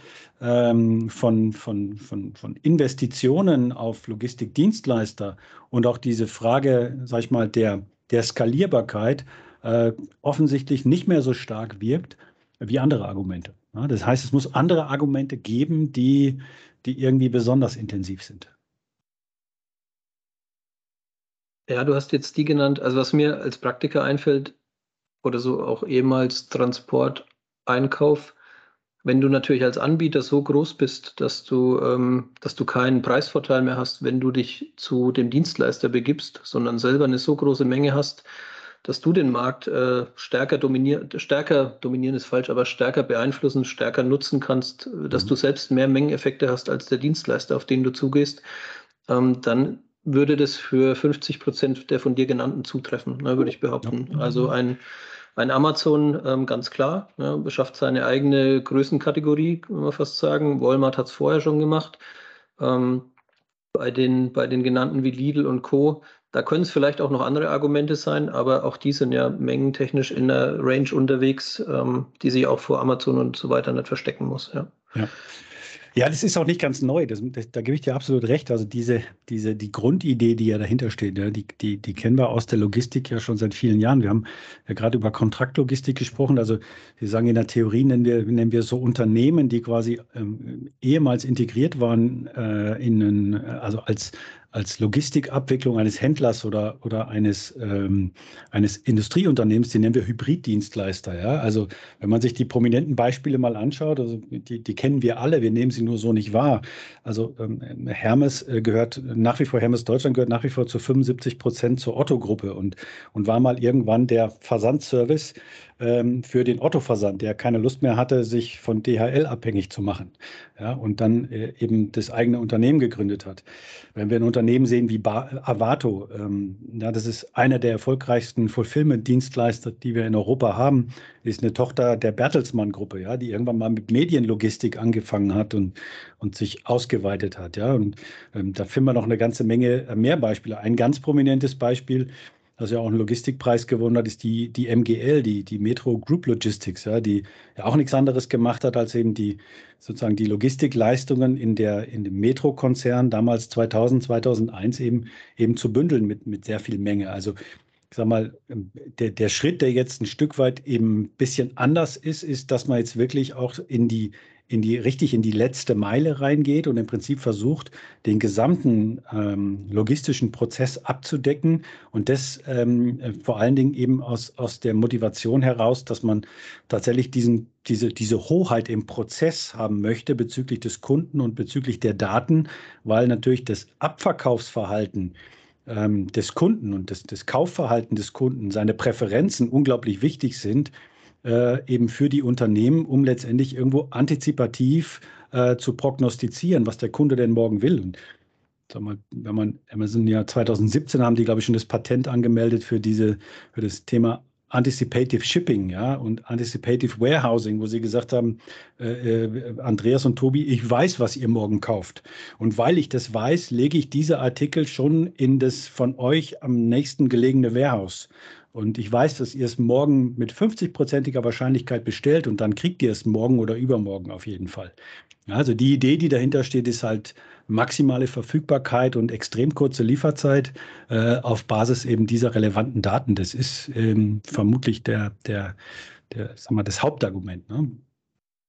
ähm, von, von, von, von Investitionen auf Logistikdienstleister und auch diese Frage, sag ich mal, der, der Skalierbarkeit äh, offensichtlich nicht mehr so stark wirkt wie andere Argumente. Das heißt, es muss andere Argumente geben, die, die irgendwie besonders intensiv sind. Ja, du hast jetzt die genannt. Also was mir als Praktiker einfällt, oder so auch ehemals Transport, Einkauf, wenn du natürlich als Anbieter so groß bist, dass du, ähm, dass du keinen Preisvorteil mehr hast, wenn du dich zu dem Dienstleister begibst, sondern selber eine so große Menge hast, dass du den Markt äh, stärker dominieren, stärker dominieren ist falsch, aber stärker beeinflussen, stärker nutzen kannst, dass mhm. du selbst mehr Mengeneffekte hast als der Dienstleister, auf den du zugehst, ähm, dann würde das für 50 Prozent der von dir genannten zutreffen, ne, würde ich behaupten. Ja. Also ein, ein Amazon, ähm, ganz klar, ne, beschafft seine eigene Größenkategorie, kann man fast sagen. Walmart hat es vorher schon gemacht. Ähm, bei, den, bei den genannten wie Lidl und Co. Da können es vielleicht auch noch andere Argumente sein, aber auch die sind ja mengentechnisch in der Range unterwegs, ähm, die sich auch vor Amazon und so weiter nicht verstecken muss. Ja. ja. Ja, das ist auch nicht ganz neu. Das, das, da gebe ich dir absolut recht. Also diese, diese, die Grundidee, die ja dahinter steht, ja, die, die, die kennen wir aus der Logistik ja schon seit vielen Jahren. Wir haben ja gerade über Kontraktlogistik gesprochen. Also wir sagen in der Theorie nennen wir, nennen wir so Unternehmen, die quasi ähm, ehemals integriert waren äh, in einen, also als als Logistikabwicklung eines Händlers oder, oder eines, ähm, eines Industrieunternehmens, die nennen wir Hybriddienstleister. Ja? Also wenn man sich die prominenten Beispiele mal anschaut, also die, die kennen wir alle, wir nehmen sie nur so nicht wahr. Also ähm, Hermes äh, gehört nach wie vor, Hermes Deutschland gehört nach wie vor zu 75 Prozent zur Otto-Gruppe und, und war mal irgendwann der Versandservice ähm, für den Otto-Versand, der keine Lust mehr hatte, sich von DHL abhängig zu machen. Ja, und dann äh, eben das eigene Unternehmen gegründet hat. Wenn wir ein Unternehmen sehen wie ba Avato, ähm, ja, das ist einer der erfolgreichsten Fulfillment-Dienstleister, die wir in Europa haben, ist eine Tochter der Bertelsmann-Gruppe, ja, die irgendwann mal mit Medienlogistik angefangen hat und, und sich ausgeweitet hat. Ja, und ähm, da finden wir noch eine ganze Menge mehr Beispiele. Ein ganz prominentes Beispiel das ja auch einen Logistikpreis gewonnen hat, ist die, die MGL, die, die Metro Group Logistics, ja, die ja auch nichts anderes gemacht hat, als eben die sozusagen die Logistikleistungen in, der, in dem Metro-Konzern damals 2000, 2001 eben, eben zu bündeln mit, mit sehr viel Menge. Also ich sag mal, der, der Schritt, der jetzt ein Stück weit eben ein bisschen anders ist, ist, dass man jetzt wirklich auch in die, in die, richtig in die letzte Meile reingeht und im Prinzip versucht, den gesamten ähm, logistischen Prozess abzudecken und das ähm, vor allen Dingen eben aus, aus der Motivation heraus, dass man tatsächlich diesen, diese, diese Hoheit im Prozess haben möchte bezüglich des Kunden und bezüglich der Daten, weil natürlich das Abverkaufsverhalten ähm, des Kunden und das, das Kaufverhalten des Kunden, seine Präferenzen unglaublich wichtig sind äh, eben für die Unternehmen, um letztendlich irgendwo antizipativ äh, zu prognostizieren, was der Kunde denn morgen will. Und sag mal, wenn man Amazon ja 2017 haben die, glaube ich, schon das Patent angemeldet für diese, für das Thema Anticipative Shipping, ja, und Anticipative Warehousing, wo sie gesagt haben, äh, äh, Andreas und Tobi, ich weiß, was ihr morgen kauft. Und weil ich das weiß, lege ich diese Artikel schon in das von euch am nächsten gelegene Warehouse. Und ich weiß, dass ihr es morgen mit 50-prozentiger Wahrscheinlichkeit bestellt und dann kriegt ihr es morgen oder übermorgen auf jeden Fall. Also die Idee, die dahinter steht, ist halt maximale Verfügbarkeit und extrem kurze Lieferzeit äh, auf Basis eben dieser relevanten Daten. Das ist ähm, vermutlich der, der, der, sag mal, das Hauptargument. Ne?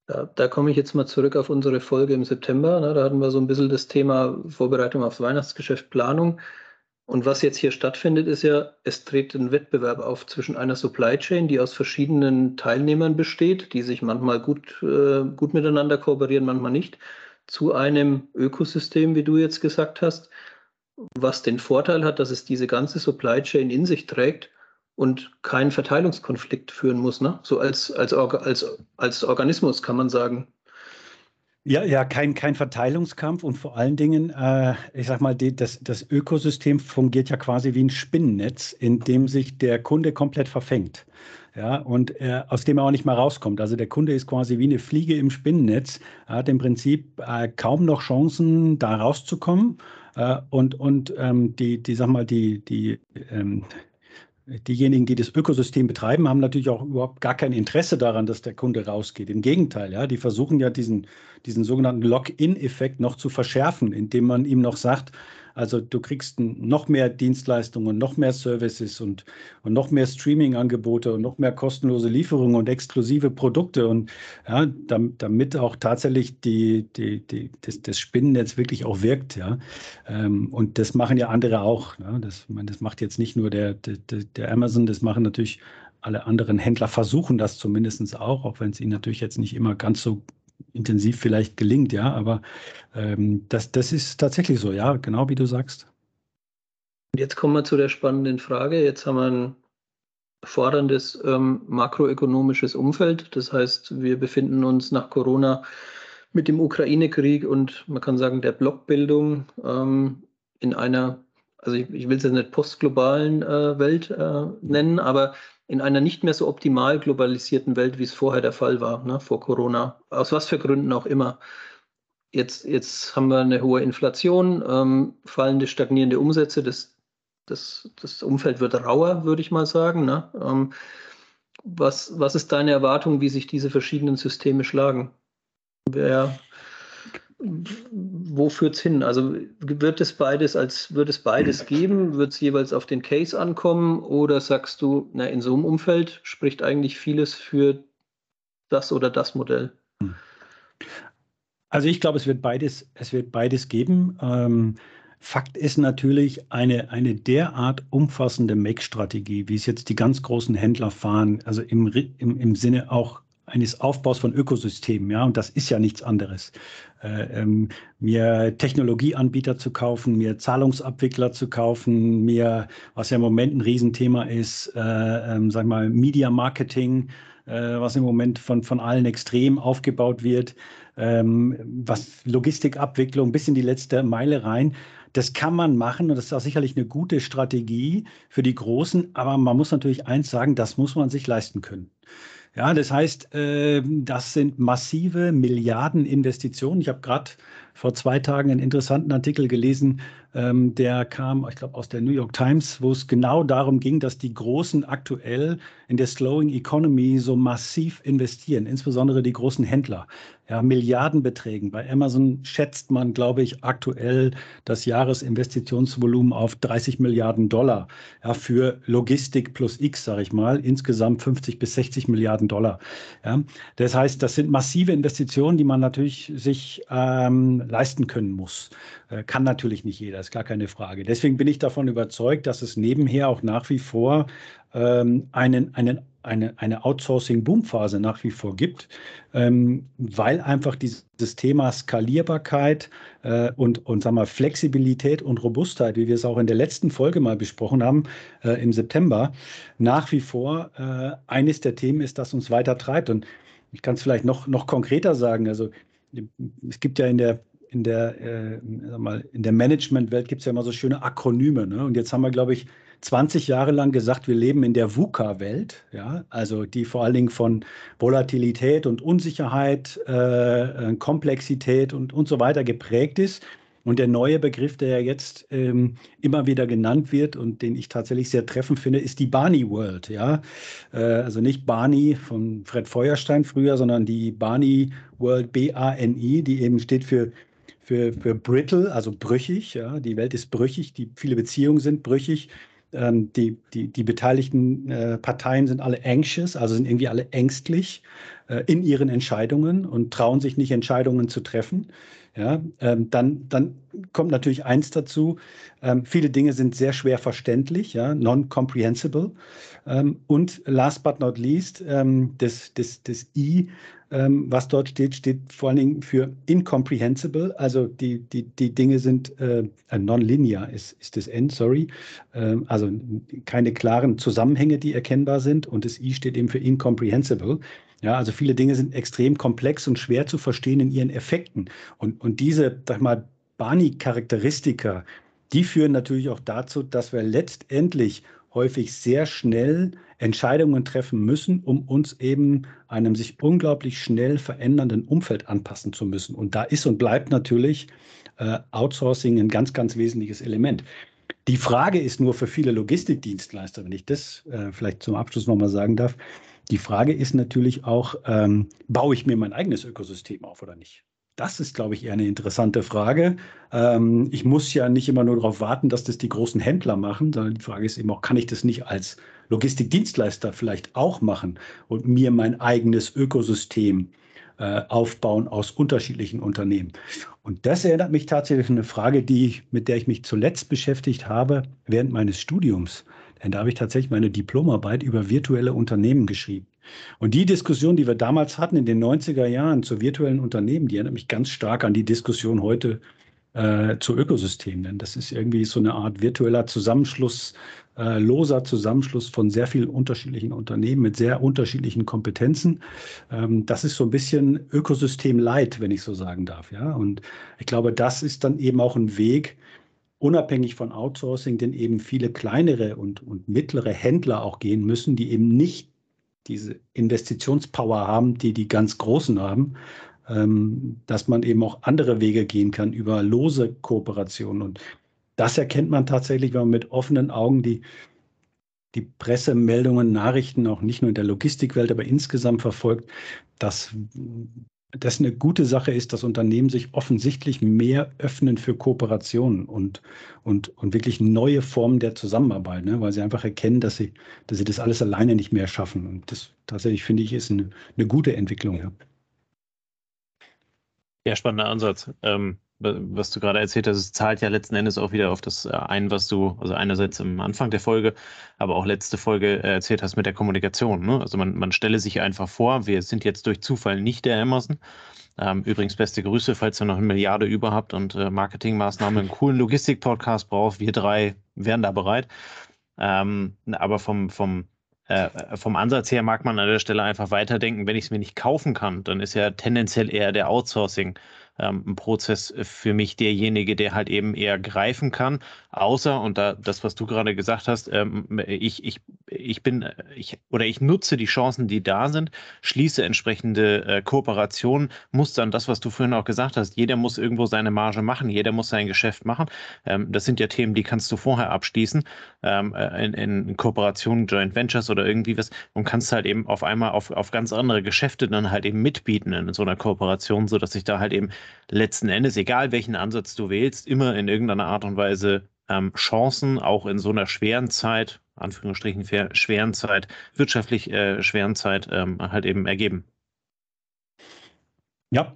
Da, da, komme ich jetzt mal zurück auf unsere Folge im September. Ne? Da hatten wir so ein bisschen das Thema Vorbereitung aufs Weihnachtsgeschäft, Planung. Und was jetzt hier stattfindet, ist ja, es tritt ein Wettbewerb auf zwischen einer Supply Chain, die aus verschiedenen Teilnehmern besteht, die sich manchmal gut, äh, gut miteinander kooperieren, manchmal nicht, zu einem Ökosystem, wie du jetzt gesagt hast, was den Vorteil hat, dass es diese ganze Supply Chain in sich trägt und keinen Verteilungskonflikt führen muss. Ne? So als, als, als, als Organismus kann man sagen. Ja, ja, kein, kein Verteilungskampf und vor allen Dingen, äh, ich sag mal, die, das, das Ökosystem fungiert ja quasi wie ein Spinnennetz, in dem sich der Kunde komplett verfängt. Ja, und äh, aus dem er auch nicht mehr rauskommt. Also der Kunde ist quasi wie eine Fliege im Spinnennetz. Hat im Prinzip äh, kaum noch Chancen, da rauszukommen. Äh, und und ähm, die, die, sag mal, die, die ähm, diejenigen, die das Ökosystem betreiben, haben natürlich auch überhaupt gar kein Interesse daran, dass der Kunde rausgeht. Im Gegenteil, ja, die versuchen ja diesen, diesen sogenannten Lock-in-Effekt noch zu verschärfen, indem man ihm noch sagt, also du kriegst noch mehr Dienstleistungen, noch mehr Services und, und noch mehr Streaming-Angebote und noch mehr kostenlose Lieferungen und exklusive Produkte und ja, damit, damit auch tatsächlich die, die, die, das, das Spinnennetz wirklich auch wirkt. Ja. Ähm, und das machen ja andere auch. Ja. Das, meine, das macht jetzt nicht nur der, der, der Amazon, das machen natürlich alle anderen Händler versuchen das zumindest auch, auch wenn es ihnen natürlich jetzt nicht immer ganz so intensiv vielleicht gelingt, ja, aber ähm, das, das ist tatsächlich so, ja, genau wie du sagst. Jetzt kommen wir zu der spannenden Frage. Jetzt haben wir ein forderndes ähm, makroökonomisches Umfeld. Das heißt, wir befinden uns nach Corona mit dem Ukraine-Krieg und man kann sagen der Blockbildung ähm, in einer, also ich, ich will es jetzt nicht postglobalen äh, Welt äh, nennen, aber in einer nicht mehr so optimal globalisierten Welt, wie es vorher der Fall war, ne, vor Corona. Aus was für Gründen auch immer. Jetzt, jetzt haben wir eine hohe Inflation, ähm, fallende, stagnierende Umsätze. Das, das, das Umfeld wird rauer, würde ich mal sagen. Ne? Ähm, was, was ist deine Erwartung, wie sich diese verschiedenen Systeme schlagen? Wer, wo führt es hin? Also wird es beides als wird es beides geben? Wird es jeweils auf den Case ankommen? Oder sagst du, na, in so einem Umfeld spricht eigentlich vieles für das oder das Modell? Also ich glaube, es wird beides, es wird beides geben. Ähm, Fakt ist natürlich eine, eine derart umfassende Make-Strategie, wie es jetzt die ganz großen Händler fahren, also im, im, im Sinne auch eines Aufbaus von Ökosystemen, ja, und das ist ja nichts anderes. Äh, ähm, mir Technologieanbieter zu kaufen, mir Zahlungsabwickler zu kaufen, mir, was ja im Moment ein Riesenthema ist, äh, ähm, sag mal, Media Marketing, äh, was im Moment von, von allen extrem aufgebaut wird, ähm, was Logistikabwicklung bis in die letzte Meile rein. Das kann man machen und das ist auch sicherlich eine gute Strategie für die Großen, aber man muss natürlich eins sagen, das muss man sich leisten können. Ja, das heißt, äh, das sind massive Milliardeninvestitionen. Ich habe gerade vor zwei Tagen einen interessanten Artikel gelesen, ähm, der kam, ich glaube, aus der New York Times, wo es genau darum ging, dass die Großen aktuell in der Slowing Economy so massiv investieren, insbesondere die großen Händler. Ja, Milliardenbeträgen. Bei Amazon schätzt man, glaube ich, aktuell das Jahresinvestitionsvolumen auf 30 Milliarden Dollar ja, für Logistik plus X, sage ich mal, insgesamt 50 bis 60 Milliarden Dollar. Ja, das heißt, das sind massive Investitionen, die man natürlich sich ähm, leisten können muss. Äh, kann natürlich nicht jeder, ist gar keine Frage. Deswegen bin ich davon überzeugt, dass es nebenher auch nach wie vor ähm, einen, einen, eine, eine Outsourcing-Boom-Phase nach wie vor gibt, ähm, weil einfach dieses Thema Skalierbarkeit äh, und, und sagen wir, Flexibilität und Robustheit, wie wir es auch in der letzten Folge mal besprochen haben, äh, im September, nach wie vor äh, eines der Themen ist, das uns weiter treibt. Und ich kann es vielleicht noch, noch konkreter sagen. Also es gibt ja in der in der, äh, mal, in der Managementwelt gibt es ja immer so schöne Akronyme. Ne? Und jetzt haben wir, glaube ich, 20 Jahre lang gesagt, wir leben in der VUCA-Welt, ja, also die vor allen Dingen von Volatilität und Unsicherheit, äh, Komplexität und, und so weiter geprägt ist. Und der neue Begriff, der ja jetzt ähm, immer wieder genannt wird und den ich tatsächlich sehr treffend finde, ist die Barney World. Ja? Äh, also nicht Barney von Fred Feuerstein früher, sondern die Barney World, B-A-N-I, die eben steht für für, für brittle, also brüchig. Ja. Die Welt ist brüchig, die, viele Beziehungen sind brüchig. Ähm, die, die, die beteiligten äh, Parteien sind alle anxious, also sind irgendwie alle ängstlich äh, in ihren Entscheidungen und trauen sich nicht, Entscheidungen zu treffen. Ja, ähm, dann, dann kommt natürlich eins dazu. Ähm, viele Dinge sind sehr schwer verständlich, ja, non-comprehensible. Ähm, und last but not least, ähm, das, das, das I ähm, was dort steht, steht vor allen Dingen für incomprehensible. Also die, die, die Dinge sind äh, nonlinear, ist, ist das N, sorry. Ähm, also keine klaren Zusammenhänge, die erkennbar sind. Und das I steht eben für incomprehensible. Ja, also viele Dinge sind extrem komplex und schwer zu verstehen in ihren Effekten. Und, und diese, sag mal, Barney-Charakteristika, die führen natürlich auch dazu, dass wir letztendlich häufig sehr schnell Entscheidungen treffen müssen, um uns eben einem sich unglaublich schnell verändernden Umfeld anpassen zu müssen. Und da ist und bleibt natürlich äh, Outsourcing ein ganz, ganz wesentliches Element. Die Frage ist nur für viele Logistikdienstleister, wenn ich das äh, vielleicht zum Abschluss nochmal sagen darf, die Frage ist natürlich auch, ähm, baue ich mir mein eigenes Ökosystem auf oder nicht? Das ist, glaube ich, eher eine interessante Frage. Ähm, ich muss ja nicht immer nur darauf warten, dass das die großen Händler machen, sondern die Frage ist eben auch, kann ich das nicht als Logistikdienstleister vielleicht auch machen und mir mein eigenes Ökosystem äh, aufbauen aus unterschiedlichen Unternehmen? Und das erinnert mich tatsächlich an eine Frage, die, mit der ich mich zuletzt beschäftigt habe während meines Studiums. Denn da habe ich tatsächlich meine Diplomarbeit über virtuelle Unternehmen geschrieben. Und die Diskussion, die wir damals hatten in den 90er Jahren zu virtuellen Unternehmen, die erinnert mich ganz stark an die Diskussion heute äh, zu Ökosystemen. Denn das ist irgendwie so eine Art virtueller Zusammenschluss äh, loser Zusammenschluss von sehr vielen unterschiedlichen Unternehmen mit sehr unterschiedlichen Kompetenzen. Ähm, das ist so ein bisschen Ökosystem Light, wenn ich so sagen darf. Ja? Und ich glaube, das ist dann eben auch ein Weg, unabhängig von Outsourcing, den eben viele kleinere und, und mittlere Händler auch gehen müssen, die eben nicht diese Investitionspower haben, die die ganz Großen haben, ähm, dass man eben auch andere Wege gehen kann über lose Kooperationen. Und das erkennt man tatsächlich, wenn man mit offenen Augen die, die Pressemeldungen, Nachrichten auch nicht nur in der Logistikwelt, aber insgesamt verfolgt, dass das eine gute Sache ist, dass Unternehmen sich offensichtlich mehr öffnen für Kooperationen und, und, und wirklich neue Formen der Zusammenarbeit, ne? weil sie einfach erkennen, dass sie, dass sie das alles alleine nicht mehr schaffen. Und das tatsächlich finde ich ist eine, eine gute Entwicklung. Ja. spannender Ansatz. Ähm, was du gerade erzählt hast, es zahlt ja letzten Endes auch wieder auf das äh, ein, was du, also einerseits am Anfang der Folge, aber auch letzte Folge äh, erzählt hast mit der Kommunikation. Ne? Also man, man stelle sich einfach vor, wir sind jetzt durch Zufall nicht der Amazon. Ähm, übrigens beste Grüße, falls ihr noch eine Milliarde über habt und äh, Marketingmaßnahmen einen coolen Logistik-Podcast braucht. Wir drei wären da bereit. Ähm, aber vom, vom, äh, vom Ansatz her mag man an der Stelle einfach weiterdenken, wenn ich es mir nicht kaufen kann, dann ist ja tendenziell eher der Outsourcing ähm, ein Prozess für mich derjenige, der halt eben eher greifen kann. Außer, und da das, was du gerade gesagt hast, ähm, ich, ich, ich bin, ich, oder ich nutze die Chancen, die da sind, schließe entsprechende äh, Kooperationen, muss dann das, was du vorhin auch gesagt hast, jeder muss irgendwo seine Marge machen, jeder muss sein Geschäft machen. Ähm, das sind ja Themen, die kannst du vorher abschließen, ähm, äh, in, in Kooperationen, Joint Ventures oder irgendwie was und kannst halt eben auf einmal auf, auf ganz andere Geschäfte dann halt eben mitbieten in so einer Kooperation, sodass ich da halt eben letzten Endes, egal welchen Ansatz du wählst, immer in irgendeiner Art und Weise ähm, Chancen, auch in so einer schweren Zeit, Anführungsstrichen schweren Zeit, wirtschaftlich äh, schweren Zeit, ähm, halt eben ergeben. Ja,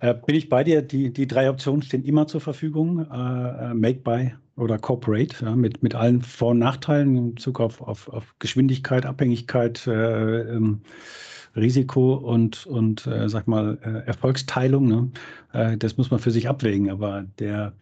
äh, bin ich bei dir. Die, die drei Optionen stehen immer zur Verfügung. Äh, äh Make, Buy oder Corporate ja, mit, mit allen Vor- und Nachteilen in Bezug auf, auf, auf Geschwindigkeit, Abhängigkeit, äh, ähm, Risiko und, und äh, sag mal, äh, Erfolgsteilung. Ne? Äh, das muss man für sich abwägen. Aber der,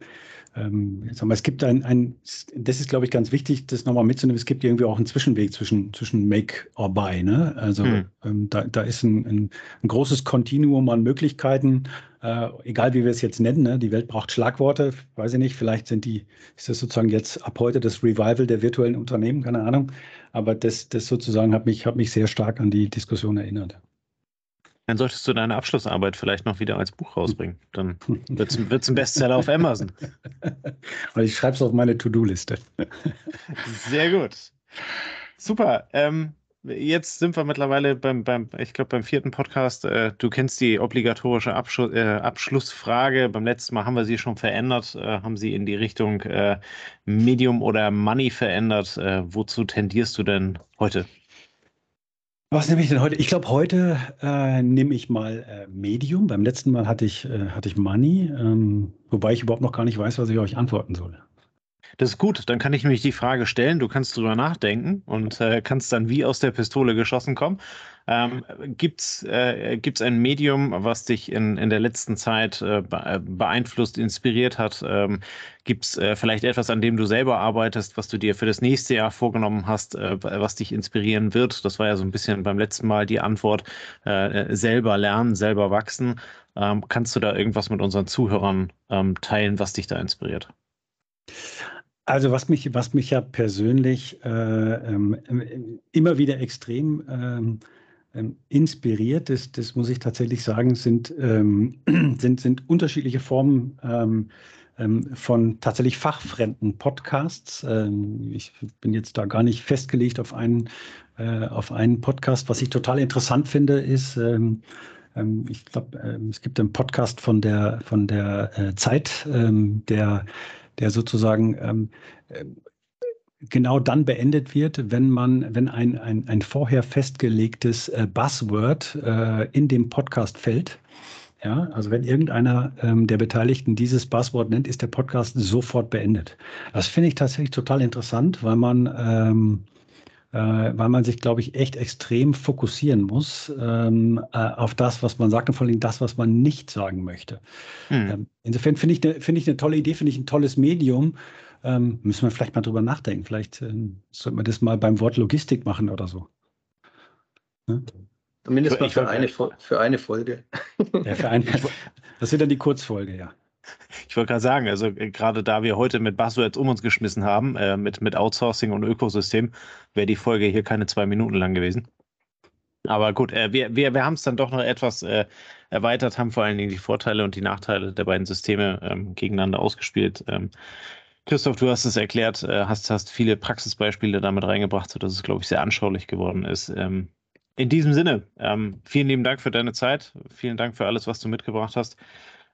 ähm, sag mal, es gibt ein, ein, das ist, glaube ich, ganz wichtig, das nochmal mitzunehmen. Es gibt irgendwie auch einen Zwischenweg zwischen, zwischen Make or Buy. Ne? Also hm. ähm, da, da ist ein, ein, ein, großes Kontinuum an Möglichkeiten, äh, egal wie wir es jetzt nennen. Ne? Die Welt braucht Schlagworte. Weiß ich nicht, vielleicht sind die, ist das sozusagen jetzt ab heute das Revival der virtuellen Unternehmen, keine Ahnung. Aber das, das sozusagen hat mich, hat mich sehr stark an die Diskussion erinnert. Dann solltest du deine Abschlussarbeit vielleicht noch wieder als Buch rausbringen. Dann (laughs) wird es ein Bestseller auf Amazon. (laughs) Und ich schreibe es auf meine To-Do-Liste. (laughs) Sehr gut. Super. Ähm, jetzt sind wir mittlerweile beim, beim ich glaube, beim vierten Podcast. Äh, du kennst die obligatorische Abschluss, äh, Abschlussfrage. Beim letzten Mal haben wir sie schon verändert, äh, haben sie in die Richtung äh, Medium oder Money verändert. Äh, wozu tendierst du denn heute? Was nehme ich denn heute? Ich glaube, heute äh, nehme ich mal äh, Medium. Beim letzten Mal hatte ich, äh, hatte ich Money, ähm, wobei ich überhaupt noch gar nicht weiß, was ich euch antworten soll. Das ist gut, dann kann ich nämlich die Frage stellen, du kannst drüber nachdenken und äh, kannst dann wie aus der Pistole geschossen kommen. Ähm, Gibt es äh, gibt's ein Medium, was dich in, in der letzten Zeit äh, beeinflusst, inspiriert hat? Ähm, Gibt es äh, vielleicht etwas, an dem du selber arbeitest, was du dir für das nächste Jahr vorgenommen hast, äh, was dich inspirieren wird? Das war ja so ein bisschen beim letzten Mal die Antwort, äh, selber lernen, selber wachsen. Ähm, kannst du da irgendwas mit unseren Zuhörern ähm, teilen, was dich da inspiriert? Also was mich, was mich ja persönlich äh, ähm, immer wieder extrem ähm, ähm, inspiriert, das, das muss ich tatsächlich sagen, sind, ähm, (clears throat) sind, sind unterschiedliche Formen ähm, ähm, von tatsächlich fachfremden Podcasts. ich bin jetzt da gar nicht festgelegt auf einen, äh, auf einen Podcast. Was ich total interessant finde, ist, ich glaube, es gibt einen Podcast von der, von der äh, Zeit, der der sozusagen ähm, äh, genau dann beendet wird, wenn man, wenn ein, ein, ein vorher festgelegtes äh, Buzzword äh, in dem Podcast fällt. Ja, also wenn irgendeiner ähm, der Beteiligten dieses Buzzword nennt, ist der Podcast sofort beendet. Das finde ich tatsächlich total interessant, weil man ähm, äh, weil man sich, glaube ich, echt extrem fokussieren muss ähm, äh, auf das, was man sagt und vor allem das, was man nicht sagen möchte. Hm. Ähm, insofern finde ich, ne, find ich eine tolle Idee, finde ich ein tolles Medium. ähm, müssen wir vielleicht mal drüber nachdenken. Vielleicht ähm, sollte man das mal beim Wort Logistik machen oder so. Ne? Zumindest mal für eine, für eine Folge. Ja, für ein, (laughs) das wird dann die Kurzfolge, ja. (laughs) Ich wollte gerade sagen, also äh, gerade da wir heute mit Buzzwords um uns geschmissen haben, äh, mit, mit Outsourcing und Ökosystem, wäre die Folge hier keine zwei Minuten lang gewesen. Aber gut, äh, wir, wir, wir haben es dann doch noch etwas äh, erweitert, haben vor allen Dingen die Vorteile und die Nachteile der beiden Systeme ähm, gegeneinander ausgespielt. Ähm, Christoph, du hast es erklärt, äh, hast, hast viele Praxisbeispiele damit reingebracht, sodass es, glaube ich, sehr anschaulich geworden ist. Ähm, in diesem Sinne, ähm, vielen lieben Dank für deine Zeit. Vielen Dank für alles, was du mitgebracht hast.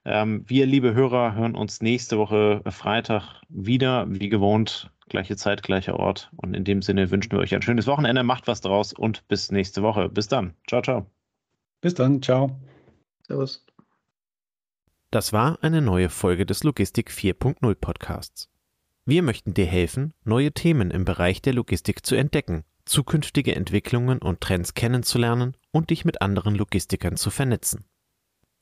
Ähm, wir, liebe Hörer, hören uns nächste Woche Freitag wieder, wie gewohnt, gleiche Zeit, gleicher Ort. Und in dem Sinne wünschen wir euch ein schönes Wochenende, macht was draus und bis nächste Woche. Bis dann. Ciao, ciao. Bis dann. Ciao. Servus. Das war eine neue Folge des Logistik 4.0 Podcasts. Wir möchten dir helfen, neue Themen im Bereich der Logistik zu entdecken zukünftige Entwicklungen und Trends kennenzulernen und dich mit anderen Logistikern zu vernetzen.